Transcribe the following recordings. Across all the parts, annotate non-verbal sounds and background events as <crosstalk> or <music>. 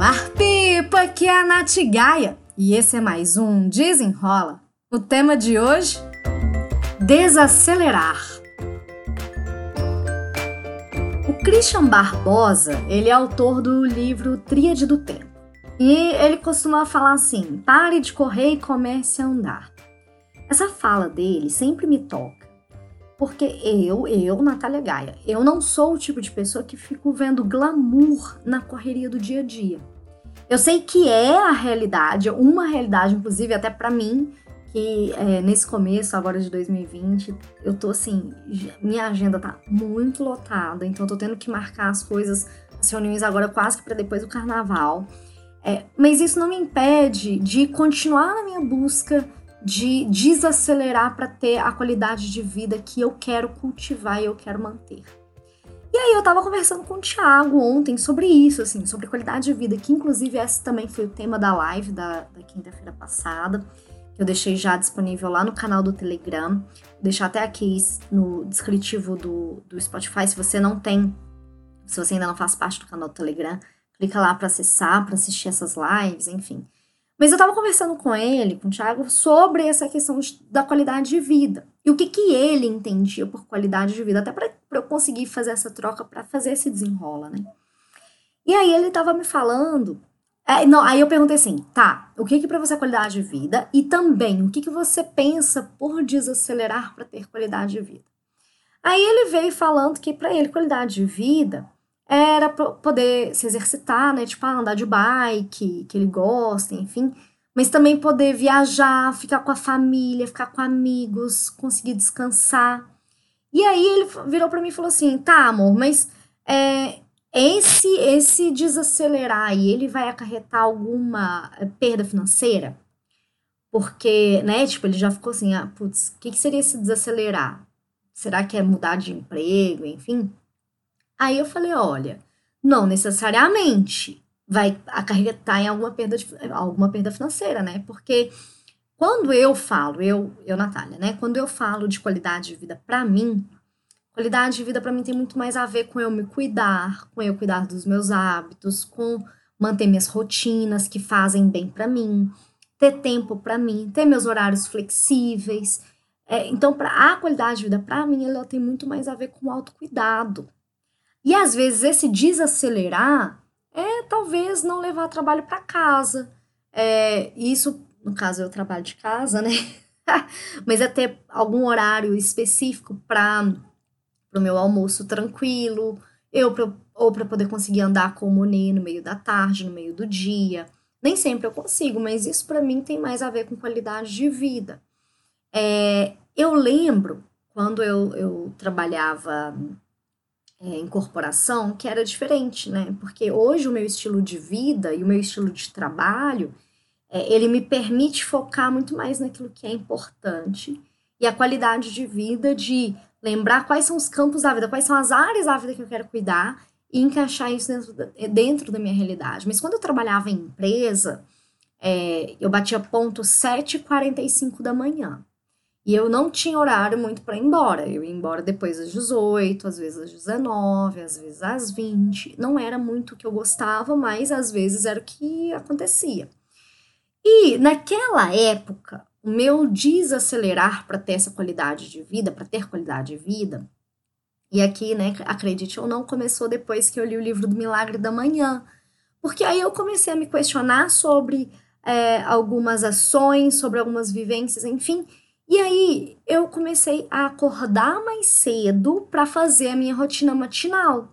Olá, Pipa! Aqui é a Nath Gaia e esse é mais um Desenrola. O tema de hoje: desacelerar. O Christian Barbosa, ele é autor do livro Tríade do Tempo. E ele costuma falar assim: pare de correr e comece a andar. Essa fala dele sempre me toca, porque eu, eu, Natália Gaia, eu não sou o tipo de pessoa que fico vendo glamour na correria do dia a dia. Eu sei que é a realidade, uma realidade, inclusive até para mim, que é, nesse começo agora de 2020, eu tô assim, minha agenda tá muito lotada, então eu tô tendo que marcar as coisas, as reuniões agora quase que para depois do carnaval. É, mas isso não me impede de continuar na minha busca de desacelerar para ter a qualidade de vida que eu quero cultivar e eu quero manter. E aí eu tava conversando com o Thiago ontem sobre isso, assim, sobre qualidade de vida, que inclusive esse também foi o tema da live da, da quinta-feira passada, que eu deixei já disponível lá no canal do Telegram. Vou deixar até aqui no descritivo do, do Spotify, se você não tem, se você ainda não faz parte do canal do Telegram, clica lá para acessar, para assistir essas lives, enfim. Mas eu tava conversando com ele, com o Thiago, sobre essa questão da qualidade de vida. E o que, que ele entendia por qualidade de vida, até para eu conseguir fazer essa troca, para fazer esse desenrola, né? E aí ele tava me falando. É, não, aí eu perguntei assim, tá, o que que para você é qualidade de vida? E também, o que que você pensa por desacelerar para ter qualidade de vida? Aí ele veio falando que para ele qualidade de vida era poder se exercitar, né? Tipo, ah, andar de bike, que ele gosta, enfim mas também poder viajar, ficar com a família, ficar com amigos, conseguir descansar. E aí ele virou para mim e falou assim: "Tá, amor, mas é, esse esse desacelerar aí, ele vai acarretar alguma é, perda financeira?" Porque, né, tipo, ele já ficou assim: "Ah, putz, o que, que seria esse desacelerar? Será que é mudar de emprego, enfim?" Aí eu falei: "Olha, não necessariamente vai acarretar em alguma perda, de, alguma perda financeira, né? Porque quando eu falo, eu, eu Natália, né? Quando eu falo de qualidade de vida para mim, qualidade de vida para mim tem muito mais a ver com eu me cuidar, com eu cuidar dos meus hábitos, com manter minhas rotinas que fazem bem para mim, ter tempo para mim, ter meus horários flexíveis. É, então, para a qualidade de vida para mim, ela tem muito mais a ver com autocuidado. E às vezes esse desacelerar é talvez não levar trabalho para casa. É, isso, no caso, eu trabalho de casa, né? <laughs> Mas é ter algum horário específico para o meu almoço tranquilo, eu pra, ou para poder conseguir andar com o Monet no meio da tarde, no meio do dia. Nem sempre eu consigo, mas isso para mim tem mais a ver com qualidade de vida. É, eu lembro quando eu, eu trabalhava é, incorporação que era diferente, né? Porque hoje o meu estilo de vida e o meu estilo de trabalho, é, ele me permite focar muito mais naquilo que é importante e a qualidade de vida de lembrar quais são os campos da vida, quais são as áreas da vida que eu quero cuidar e encaixar isso dentro da, dentro da minha realidade. Mas quando eu trabalhava em empresa, é, eu batia ponto 7h45 da manhã. E eu não tinha horário muito para ir embora. Eu ia embora depois das 18, às vezes às 19, às vezes às 20. Não era muito o que eu gostava, mas às vezes era o que acontecia. E naquela época, o meu desacelerar para ter essa qualidade de vida, para ter qualidade de vida, e aqui, né, acredite ou não, começou depois que eu li o livro do Milagre da Manhã. Porque aí eu comecei a me questionar sobre é, algumas ações, sobre algumas vivências, enfim, e aí eu comecei a acordar mais cedo para fazer a minha rotina matinal.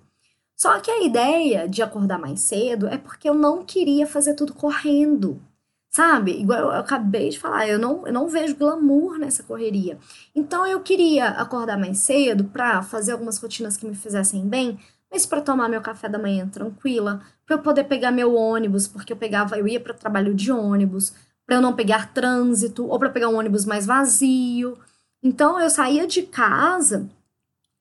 Só que a ideia de acordar mais cedo é porque eu não queria fazer tudo correndo. Sabe? Igual eu acabei de falar, eu não, eu não vejo glamour nessa correria. Então eu queria acordar mais cedo para fazer algumas rotinas que me fizessem bem, mas para tomar meu café da manhã tranquila, para eu poder pegar meu ônibus, porque eu pegava, eu ia para o trabalho de ônibus, para eu não pegar trânsito ou para pegar um ônibus mais vazio. Então eu saía de casa,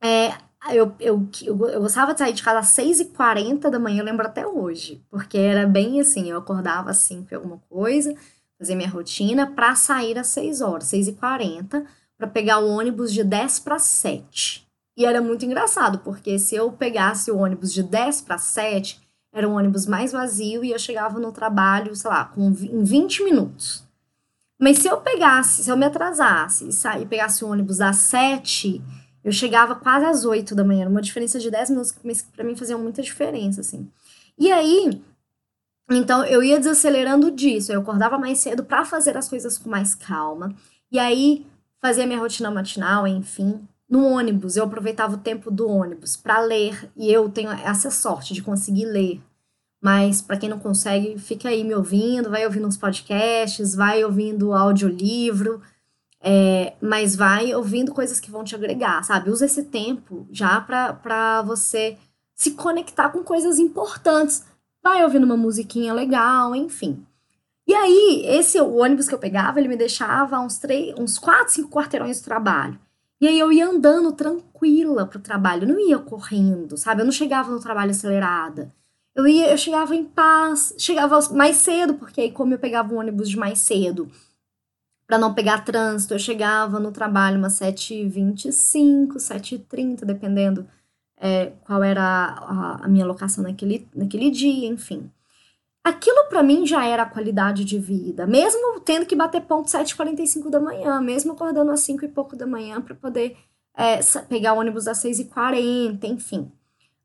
é, eu, eu, eu, eu, gostava de sair de casa às 6h40 da manhã, eu lembro até hoje, porque era bem assim, eu acordava assim com alguma coisa, fazer minha rotina para sair às 6 horas, 6h40, para pegar o ônibus de 10 para 7. E era muito engraçado, porque se eu pegasse o ônibus de 10 para 7, era um ônibus mais vazio e eu chegava no trabalho, sei lá, com, em 20 minutos. Mas se eu pegasse, se eu me atrasasse e pegasse o ônibus às 7, eu chegava quase às 8 da manhã, uma diferença de 10 minutos, mas para mim fazia muita diferença, assim. E aí, então eu ia desacelerando disso, eu acordava mais cedo para fazer as coisas com mais calma. E aí fazia minha rotina matinal, enfim. No ônibus, eu aproveitava o tempo do ônibus para ler, e eu tenho essa sorte de conseguir ler. Mas para quem não consegue, fica aí me ouvindo, vai ouvindo uns podcasts, vai ouvindo audiolivro, é, mas vai ouvindo coisas que vão te agregar, sabe? Usa esse tempo já para você se conectar com coisas importantes. Vai ouvindo uma musiquinha legal, enfim. E aí, esse o ônibus que eu pegava, ele me deixava uns, três, uns quatro, cinco quarteirões do trabalho. E aí eu ia andando tranquila pro trabalho, não ia correndo, sabe? Eu não chegava no trabalho acelerada. Eu ia, eu chegava em paz, chegava mais cedo, porque aí como eu pegava um ônibus de mais cedo, para não pegar trânsito, eu chegava no trabalho umas 7h25, 7h30, dependendo é, qual era a, a, minha locação naquele, naquele dia, enfim. Aquilo para mim já era qualidade de vida, mesmo tendo que bater ponto 7h45 da manhã, mesmo acordando às 5 e pouco da manhã para poder é, pegar o ônibus às 6h40, enfim.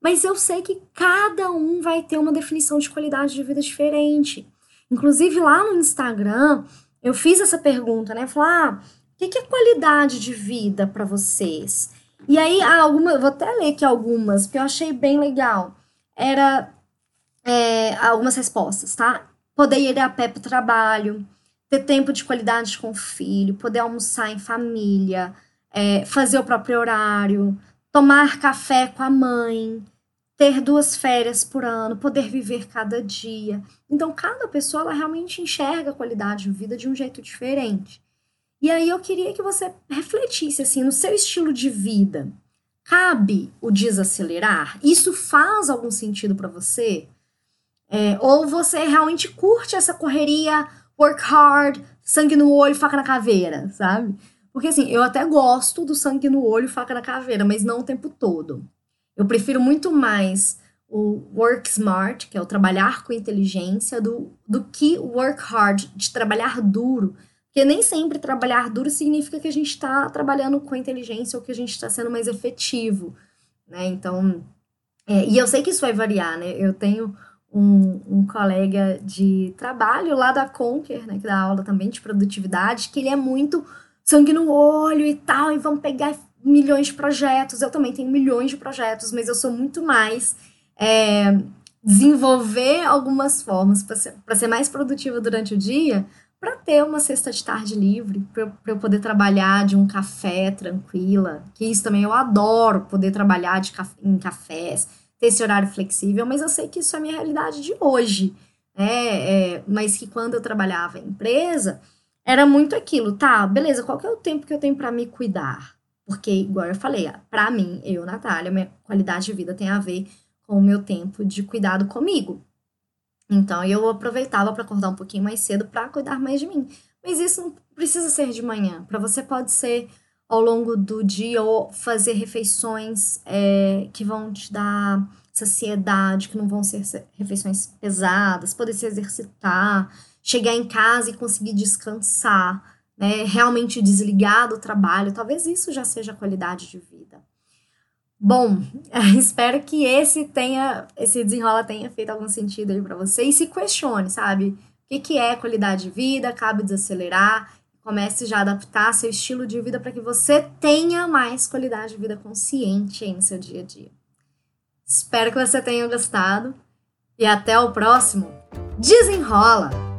Mas eu sei que cada um vai ter uma definição de qualidade de vida diferente. Inclusive lá no Instagram, eu fiz essa pergunta, né? Falar, ah, o que é qualidade de vida para vocês? E aí, algumas, vou até ler aqui algumas, porque eu achei bem legal. Era é, algumas respostas, tá? Poder ir a pé para o trabalho, ter tempo de qualidade com o filho, poder almoçar em família, é, fazer o próprio horário, tomar café com a mãe, ter duas férias por ano, poder viver cada dia. Então, cada pessoa ela realmente enxerga a qualidade de vida de um jeito diferente. E aí eu queria que você refletisse assim no seu estilo de vida. Cabe o desacelerar? Isso faz algum sentido para você? É, ou você realmente curte essa correria, work hard, sangue no olho, faca na caveira, sabe? Porque assim, eu até gosto do sangue no olho, faca na caveira, mas não o tempo todo. Eu prefiro muito mais o work smart, que é o trabalhar com inteligência, do, do que work hard, de trabalhar duro. Porque nem sempre trabalhar duro significa que a gente está trabalhando com inteligência ou que a gente está sendo mais efetivo, né? Então, é, e eu sei que isso vai variar, né? Eu tenho um, um colega de trabalho lá da Conquer, né, que dá aula também de produtividade, que ele é muito sangue no olho e tal, e vamos pegar milhões de projetos. Eu também tenho milhões de projetos, mas eu sou muito mais é, desenvolver algumas formas para ser, ser mais produtiva durante o dia, para ter uma sexta de tarde livre, para eu poder trabalhar de um café tranquila, que isso também eu adoro, poder trabalhar de em cafés, ter esse horário flexível, mas eu sei que isso é a minha realidade de hoje, né? É, mas que quando eu trabalhava em empresa, era muito aquilo, tá, beleza, qual que é o tempo que eu tenho para me cuidar? Porque, igual eu falei, para mim, eu, Natália, minha qualidade de vida tem a ver com o meu tempo de cuidado comigo. Então, eu aproveitava para acordar um pouquinho mais cedo para cuidar mais de mim. Mas isso não precisa ser de manhã. Para você pode ser ao longo do dia ou fazer refeições é, que vão te dar saciedade, que não vão ser refeições pesadas, poder se exercitar, chegar em casa e conseguir descansar, né? Realmente desligar do trabalho, talvez isso já seja qualidade de vida. Bom, <laughs> espero que esse tenha, esse desenrola tenha feito algum sentido aí para você e se questione, sabe? O que, que é qualidade de vida? Cabe desacelerar, comece já a adaptar seu estilo de vida para que você tenha mais qualidade de vida consciente aí no seu dia a dia. Espero que você tenha gostado e até o próximo. Desenrola!